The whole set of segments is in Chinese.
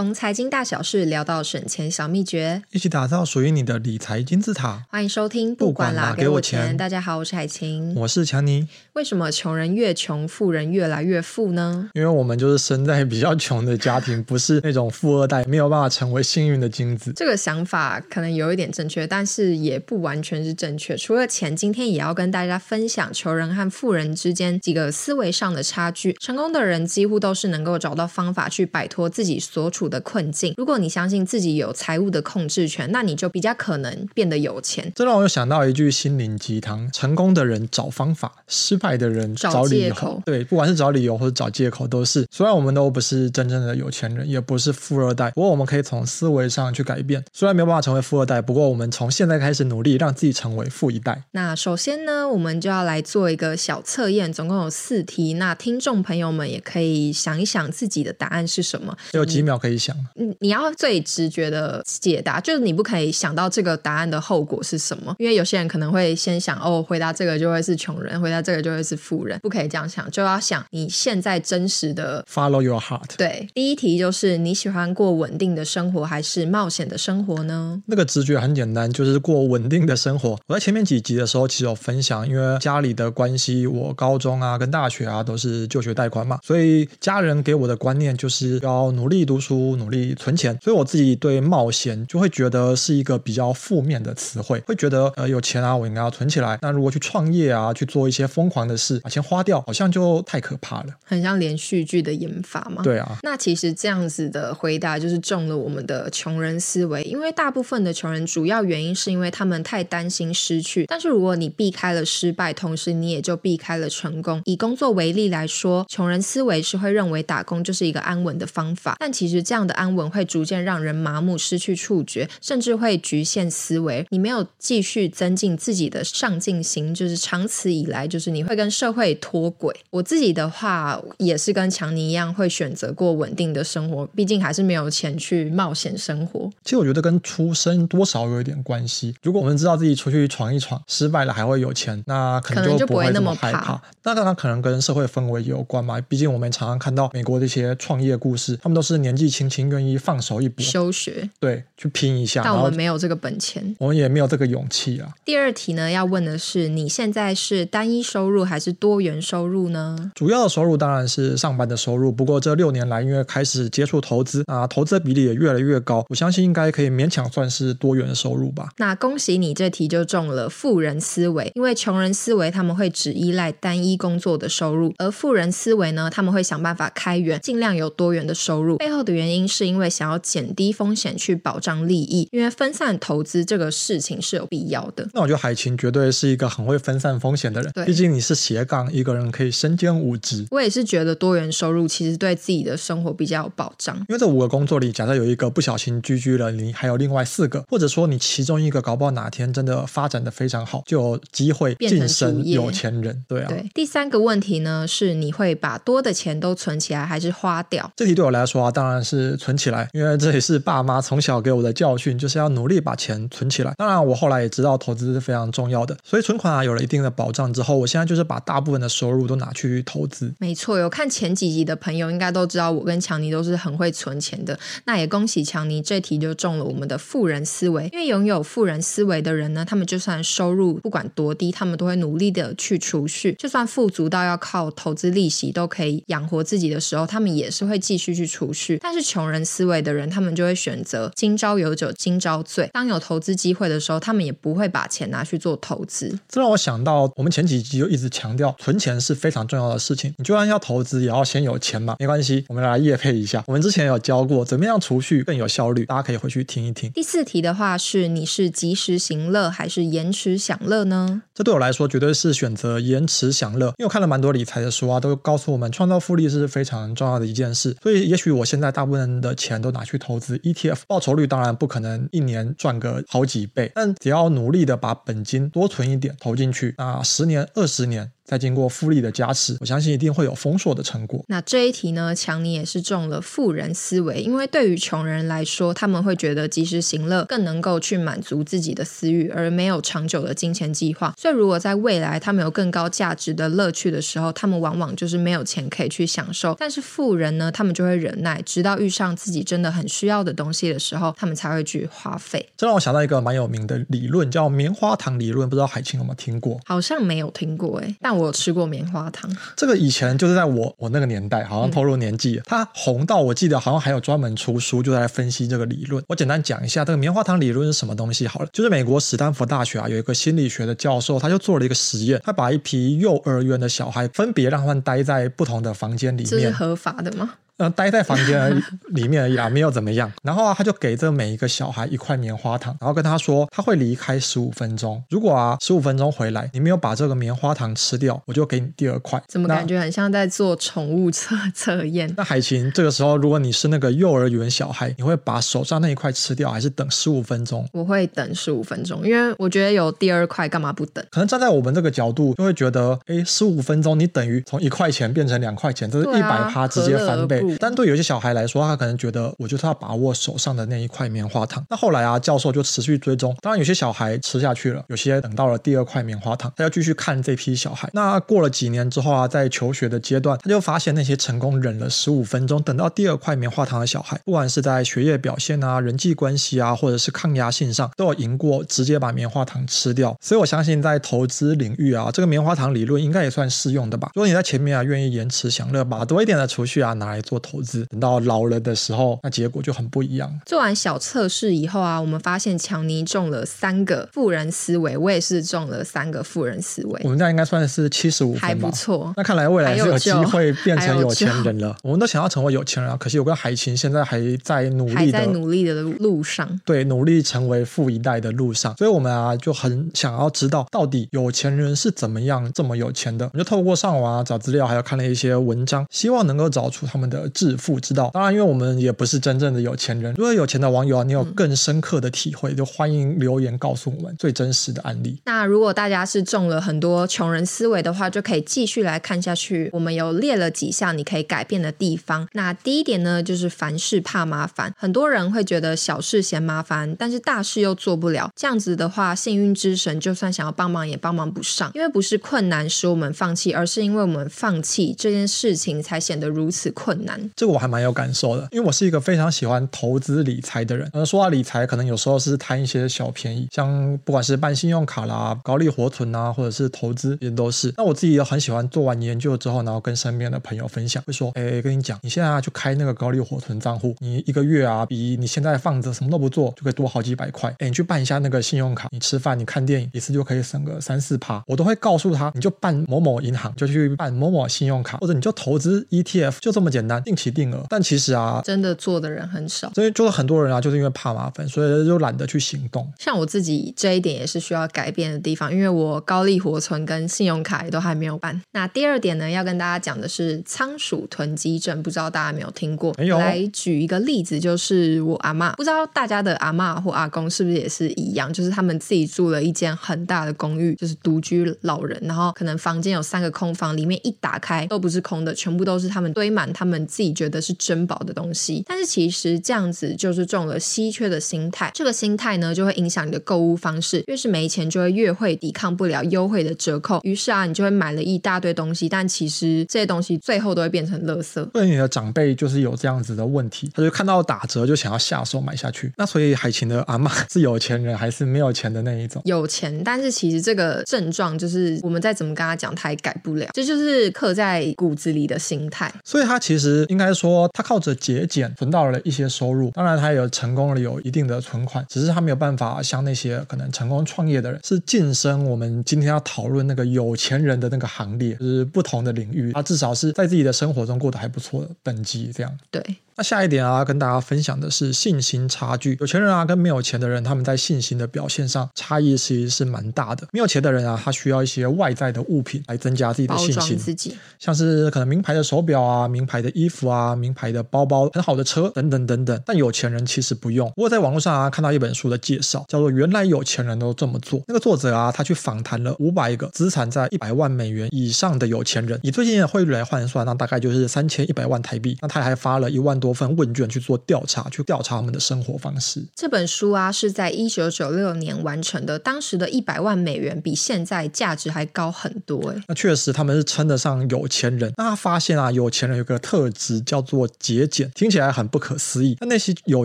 从财经大小事聊到省钱小秘诀，一起打造属于你的理财金字塔。欢迎收听，不管啦，给我钱。大家好，我是海晴，我是强尼。为什么穷人越穷，富人越来越富呢？因为我们就是生在比较穷的家庭，不是那种富二代，没有办法成为幸运的金子。这个想法可能有一点正确，但是也不完全是正确。除了钱，今天也要跟大家分享穷人和富人之间几个思维上的差距。成功的人几乎都是能够找到方法去摆脱自己所处的困境。如果你相信自己有财务的控制权，那你就比较可能变得有钱。这让我又想到一句心灵鸡汤：成功的人找方法，失败的人找理由。找对，不管是找理由或者找借口，都是。虽然我们都不是真正的有钱人，也不是富二代，不过我们可以从思维上去改变。虽然没有办法成为富二代，不过我们从现在开始努力，让自己成为富一代。那首先呢，我们就要来做一个小测验，总共有四题。那听众朋友们也可以想一想自己的答案是什么。有几秒可以想。嗯，你要最直觉的解答，就是你不可以想到这个答案的后果是什么，因为有些人可能会先想哦，回答这个就会是穷人，回答这个就会是富人，不可以这样想，就要想你现在真实的 follow your heart。对，第一题就是你喜欢过稳定的生活还是冒险的生活呢？那个直觉很简单，就是过稳定的生活。我在前面几集的时候其实有分享，因为家里的关系，我高中啊跟大学啊都是就学贷款嘛，所以家人给我的观念就是要努力读书，努力存钱。所以我自己对冒险就会觉得是一个比较负面的词汇，会觉得呃有钱啊，我应该要存起来。那如果去创业啊，去做一些疯狂的事，把钱花掉，好像就太可怕了。很像连续剧的演法嘛？对啊。那其实这样子的回答就是中了我们的穷人思维，因为大部分的穷人主要原因是因为他们太担心失去。但是如果你避开了失败，同时你也就避开了成功。以工作为例来说，穷人思维是会认为打工就是一个安稳的方法，但其实这样的安稳会逐渐让人麻木、失去触觉，甚至会局限思维。你没有继续增进自己的上进心，就是长此以来，就是你会跟社会脱轨。我自己的话也是跟强尼一样，会选择过稳定的生活，毕竟还是没有钱去冒险生活。其实我觉得跟出生多少有一点关系。如果我们知道自己出去闯一闯，失败了还会有钱，那可能就不会那么害怕。那当然可能跟社会氛围有关嘛。毕竟我们常常看到美国的一些创业故事，他们都是年纪轻轻愿意放手一搏，休学，对，去拼一下。但我们没有这个本钱，我们也没有这个勇气啊。第二题呢，要问的是你现在是单一收入还是多元收入呢？主要的收入当然是上班的收入，不过这六年来因为开始接触投资啊，投资的比例也越来越高，我相信应该可以勉强算是多元的收入吧。那恭喜你，这题就中了富人思维，因为穷人思维他们会只依赖单一工作的收入，而富人思维呢，他们会想办法开源，尽量有多元的收入。背后的原因是因为想要减低风险去保障利益，因为分散投资这个事情是有必要的。那我觉得海琴绝对是一个很会分散风险的人，对，毕竟你是斜杠，一个人可以身兼五职。我也是觉得多元收入其实对自己的生活比较有保障，因为这五个工作里，假设有一个不小心居居了，你还有另外四个，或者说你其中一个搞不好哪天真的发展的非常好，就有机会晋升有钱人。对啊。对。第三个问题呢，是你会把多的钱都存起来，还是花掉？这题对我来说啊，当然是存起来，因为这也是爸妈从小给我的教训，就是要努力把钱存起来。当然，我后来也知道投资是非常重要的，所以存款啊有了一定的保障之后，我现在就是把大部分的收入都拿去投资。没错，有看前几集的朋友应该都知道，我跟强尼都是很会存钱的。那也恭喜强尼，这题就中了我们的富人思维。因为拥有富人思维的人呢，他们就算收入不管多低，他们都会努力的去储蓄。就算富足到要靠投资利息都可以养活自己的时候，他们也是会继续去储蓄。但是穷人思维的人，他们就会选择今朝有酒今朝醉。当有投资机会的时候，他们也不会把钱拿去做投资。这让我想到，我们前几集就一直强调，存钱是非常重要的事情。你就算要投资，也要先有钱嘛。没关系，我们来业配一下。我们之前有教过怎么样储蓄更有效率，大家可以回去听一听。第四题的话是，你是及时行乐还是延迟享乐呢？这对我来说绝对是选择延迟享乐，因为我看了蛮多理财的书啊，都告诉我们创造复利是非常重要的一件事。所以也许我现在大部分的钱都拿去投资 ETF，报酬率当然不可能一年赚个好几倍，但只要努力的把本金多存一点投进去，那十年、二十年。再经过复利的加持，我相信一定会有丰硕的成果。那这一题呢，强尼也是中了富人思维，因为对于穷人来说，他们会觉得及时行乐更能够去满足自己的私欲，而没有长久的金钱计划。所以，如果在未来他们有更高价值的乐趣的时候，他们往往就是没有钱可以去享受。但是富人呢，他们就会忍耐，直到遇上自己真的很需要的东西的时候，他们才会去花费。这让我想到一个蛮有名的理论，叫棉花糖理论，不知道海清有没有听过？好像没有听过哎，但我有吃过棉花糖。这个以前就是在我我那个年代，好像透露年纪，嗯、它红到我记得好像还有专门出书，就在分析这个理论。我简单讲一下这个棉花糖理论是什么东西好了，就是美国史丹佛大学啊有一个心理学的教授，他就做了一个实验，他把一批幼儿园的小孩分别让他们待在不同的房间里面，这是合法的吗？嗯，待在房间里面而已啦，没有怎么样。然后啊，他就给这每一个小孩一块棉花糖，然后跟他说他会离开十五分钟。如果啊十五分钟回来，你没有把这个棉花糖吃掉，我就给你第二块。怎么感觉很像在做宠物测测验？那海琴，这个时候如果你是那个幼儿园小孩，你会把手上那一块吃掉，还是等十五分钟？我会等十五分钟，因为我觉得有第二块，干嘛不等？可能站在我们这个角度，就会觉得，哎，十五分钟你等于从一块钱变成两块钱，这是一百趴直接翻倍。但对有些小孩来说，他可能觉得我就是要把握手上的那一块棉花糖。那后来啊，教授就持续追踪。当然，有些小孩吃下去了，有些等到了第二块棉花糖，他要继续看这批小孩。那过了几年之后啊，在求学的阶段，他就发现那些成功忍了十五分钟，等到第二块棉花糖的小孩，不管是在学业表现啊、人际关系啊，或者是抗压性上，都有赢过直接把棉花糖吃掉。所以我相信，在投资领域啊，这个棉花糖理论应该也算适用的吧。如果你在前面啊，愿意延迟享乐，把多一点的储蓄啊拿来做投资，等到老了的时候，那结果就很不一样。做完小测试以后啊，我们发现强尼中了三个富人思维，我也是中了三个富人思维。我们这样应该算是七十五分吧，还不错。那看来未来是有机会变成有钱人了。我们都想要成为有钱人啊，可惜我跟海琴现在还在努力的，还在努力的路上。对，努力成为富一代的路上。所以我们啊就很想要知道，到底有钱人是怎么样这么有钱的？我们就透过上网啊找资料，还有看了一些文章，希望能够找出他们的致富之道。当然，因为我们也不是真正的有钱人。如果有钱的网友啊，你有更深刻的体会，就欢迎留言告诉我们最真实的案例。那如果大家是中了很多穷人思维的话，就可以继续来看下去。我们有列了几项你可以改变的地方。那第一点呢，就是凡事怕麻烦。很多人会觉得小事嫌麻烦，但是大事又做不了。这样子的话，幸运之神就算想要帮忙也帮忙不上。因为不是困难使我们放弃，而是因为我们放弃这件事情才显得如此困难。这个我还蛮有感受的，因为我是一个非常喜欢投资理财的人。呃，说到理财，可能有时候是贪一些小便宜，像不管是办信用卡啦、高利活存啊，或者是投资，也都是。那我自己也很喜欢做完研究之后，然后跟身边的朋友分享，会说：“哎，跟你讲，你现在啊就开那个高利活存账户，你一个月啊比你现在放着什么都不做就可以多好几百块。哎，你去办一下那个信用卡，你吃饭、你看电影一次就可以省个三四趴。”我都会告诉他，你就办某某银行，就去办某某信用卡，或者你就投资 ETF，就这么简单，定期定额。但其实啊，真的做的人很少。所以就是很多人啊，就是因为怕麻烦，所以就懒得去行动。像我自己这一点也是需要改变的地方，因为我高利活存跟信用卡也都还没有办。那第二点呢，要跟大家讲的是仓鼠囤积症，不知道大家有没有听过？没有。来举一个例子，就是我阿妈，不知道大家的阿妈或阿公是不是也是一样，就是他们自己住了一间很大的公寓，就是独居老人，然后可能房间有三个空房，里面一打开都不是空的，全部都是他们堆满他们自己觉得是珍宝的东西。但是其实这样子就是中了稀缺的心态，这个心态呢就会影响你的购物方式，越是没钱就会越会抵抗不了优惠的折扣，于是啊你就会买了一大堆东西，但其实这些东西最后都会变成垃圾。所以你的长辈就是有这样子的问题，他就看到打折就想要下手买下去。那所以海琴的阿妈是有钱人还是没有钱的那一种？有钱，但是其实这个症状就是我们再怎么跟他讲，他也改不了，这就是刻在骨子里的心态。所以他其实应该说，他靠着节俭存到了一些收入，当然他也有成功了有。一定的存款，只是他没有办法像那些可能成功创业的人，是晋升我们今天要讨论那个有钱人的那个行列，就是不同的领域，他至少是在自己的生活中过得还不错的等级这样。对。那下一点啊，跟大家分享的是信心差距。有钱人啊，跟没有钱的人，他们在信心的表现上差异其实是蛮大的。没有钱的人啊，他需要一些外在的物品来增加自己的信心，自己像是可能名牌的手表啊、名牌的衣服啊、名牌的包包、很好的车等等等等。但有钱人其实不用。不过在网络上啊，看到一本书的介绍，叫做《原来有钱人都这么做》。那个作者啊，他去访谈了五百个资产在一百万美元以上的有钱人，以最近的汇率来换算，那大概就是三千一百万台币。那他还发了一万多份问卷去做调查，去调查他们的生活方式。这本书啊，是在一九九六年完成的，当时的一百万美元比现在价值还高很多哎。那确实他们是称得上有钱人。那他发现啊，有钱人有个特质叫做节俭，听起来很不可思议。那那些有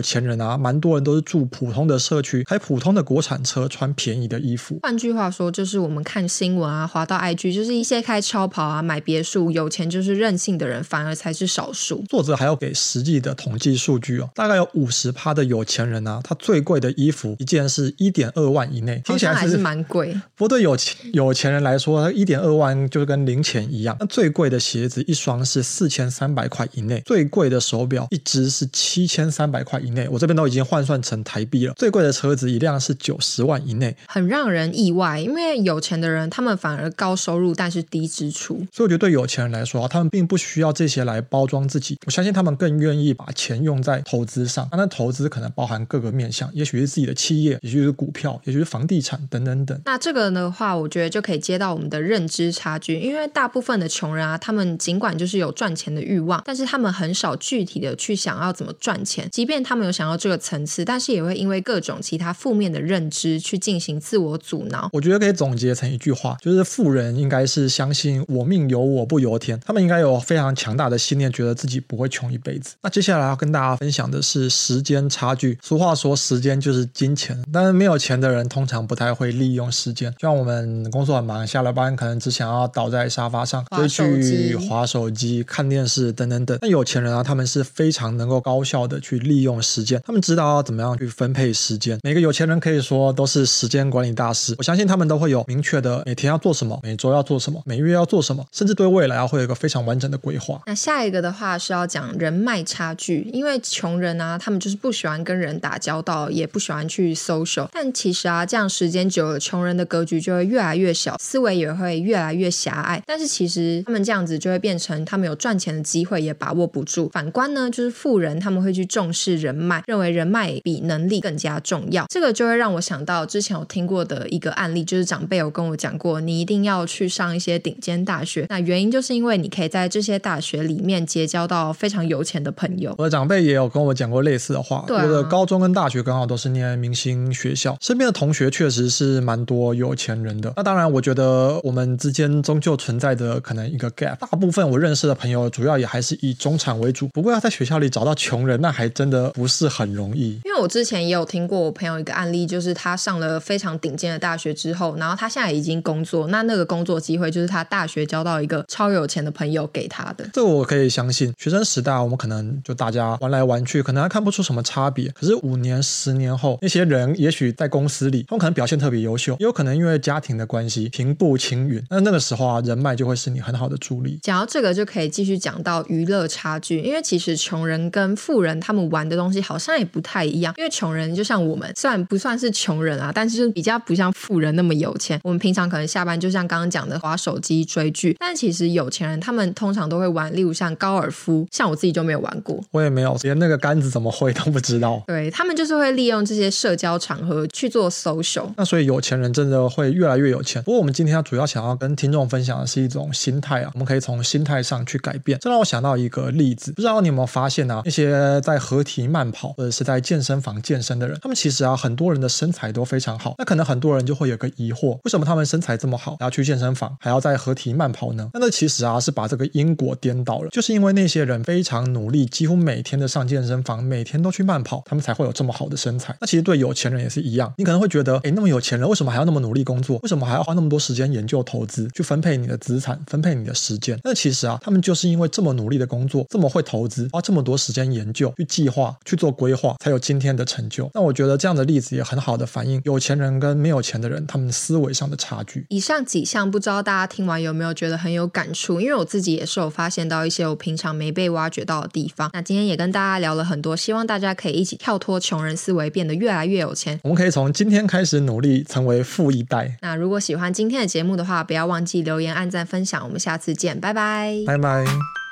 钱人啊，蛮多人都是住普通的社区，开普通的国产车，穿便宜的衣服。换句话说，就是我们看新闻啊，滑到 IG，就是一些开超跑啊、买别墅、有钱就是任性的人，反而才是少数。作者还要给实际的统计数据哦，大概有五十趴的有钱人啊，他最贵的衣服一件是一点二万以内，听起来还是蛮贵。不过对有钱有钱人来说，一点二万就是跟零钱一样。那最贵的鞋子一双是四千三百块以内，最贵的手表一只是七千三百块以内。我这边都已经换算成台币了。最贵的车子一辆是九十万以内，很让人意外。因为有钱的人，他们反而高收入，但是低支出。所以我觉得对有钱人来说，啊他们并不需要这些来包装自己。我相信他们更愿意把钱用在投资上。那投资可能包含各个面向，也许是自己的企业，也许是股票，也许是房地产等等等。那这个的话，我觉得就可以接到我们的认知差距。因为大部分的穷人啊，他们尽管就是有赚钱的欲望，但是他们很少具体的去想要怎么赚钱。即便他们有想要这个层次，但是也会因为各种其他负面的认知去进行自我阻挠。我觉得可以总结成一句话，就是富人应该是相信我命由我不由天，他们应该有非常强大的信念，觉得自己不会穷一辈子。那接下来要跟大家分享的是时间差距。俗话说时间就是金钱，但是没有钱的人通常不太会利用时间。就像我们工作很忙，下了班可能只想要倒在沙发上追剧、划手机、看电视等等等。那有钱人啊，他们是非常能够高效的去利用时间，他们知道要怎么样去分配时间。每个有钱人可以说都是时间管理大师。我相信他们都会有明确的每天要做什么，每周要做什么，每月要做什么，甚至对未来啊会有一个非常完整的规划。那下一个的话是要讲人脉差距，因为穷人啊，他们就是不喜欢跟人打交道，也不喜欢去 social。但其实啊，这样时间久了，穷人的格局就会越来越小，思维也会越来越狭隘。但是其实他们这样子就会变成他们有赚钱的机会也把握不住。反观呢，就是富人他们会去重视人脉，认为人脉比能力更加重要。这个就会让我想到之前有听过的一个案例，就是长辈有跟我讲过，你一定要去上一些顶尖大学。那原因就是因为你可以在这些大学里面结交到非常有钱的朋友。我的长辈也有跟我讲过类似的话。对啊，我的高中跟大学刚好都是念明星学校，身边的同学确实是蛮多有钱人的。那当然，我觉得我们之间终究存在着可能一个 gap。大部分我认识的朋友，主要也还是以中产为主。不过要在学校里找到穷人，那还真的不是很容易。因为我之前也有听过我朋友一个案例，就是他上了非常顶尖的大学之后，然后他现在已经工作，那那个工作机会就是他大学交到一个超有钱的朋友给他的。这我可以相信。学生时代我们可能就大家玩来玩去，可能还看不出什么差别。可是五年、十年后，那些人也许在公司里，他们可能表现特别优秀，也有可能因为家庭的关系平步青云。那那个时候啊，人脉就会是你很好的助力。讲到这个，就可以继续讲到娱乐差距，因为其实穷人跟富人他们玩的东西好像也不太一样。因为穷人就像我们，虽然不算是穷人啊，但是比较不像富人那么有钱。我们平常可能下班就像刚刚讲的滑手机追剧，但其实有钱人他们通常都会玩，例如像高尔夫，像我自己就没有玩过，我也没有，连那个杆子怎么挥都不知道。对，他们就是会利用这些社交场合去做 social。那所以有钱人真的会越来越有钱。不过我们今天要主要想要跟听众分享的是一种心态啊，我们可以从心态上去改变。这让我想到一个例子，不知道你有没有发现啊？那些在合体慢跑或者是在健身房健身的人，他们其实啊，很多人的身材都非常好。那可能很多人就会有个疑惑，为什么他们身材这么好，还要去健身房，还要在合体慢跑呢？那那其实啊，是把这个因果颠倒了。就是因为那些人非常努力，几乎每天的上健身房，每天都去慢跑，他们才会有这么好的身材。那其实对有钱人也是一样。你可能会觉得，哎，那么有钱人为什么还要那么努力工作？为什么还要花那么多时间研究投资，去分配你的资产，分配你的时间？那其实啊，他们就是因为这么努力的工作，这么会投资，花这么多时间研究、去计划、去做规划，才有今天的成就。那我觉得这样的例子也很好的反映有钱人跟没有钱的人他们思维上的差距。以上几项，不知道大家听完有没有觉得很有感触？因为我自己也是有发现到一些我平常没被挖掘到的地方。方。那今天也跟大家聊了很多，希望大家可以一起跳脱穷人思维，变得越来越有钱。我们可以从今天开始努力成为富一代。那如果喜欢今天的节目的话，不要忘记留言、按赞、分享。我们下次见，拜拜，拜拜。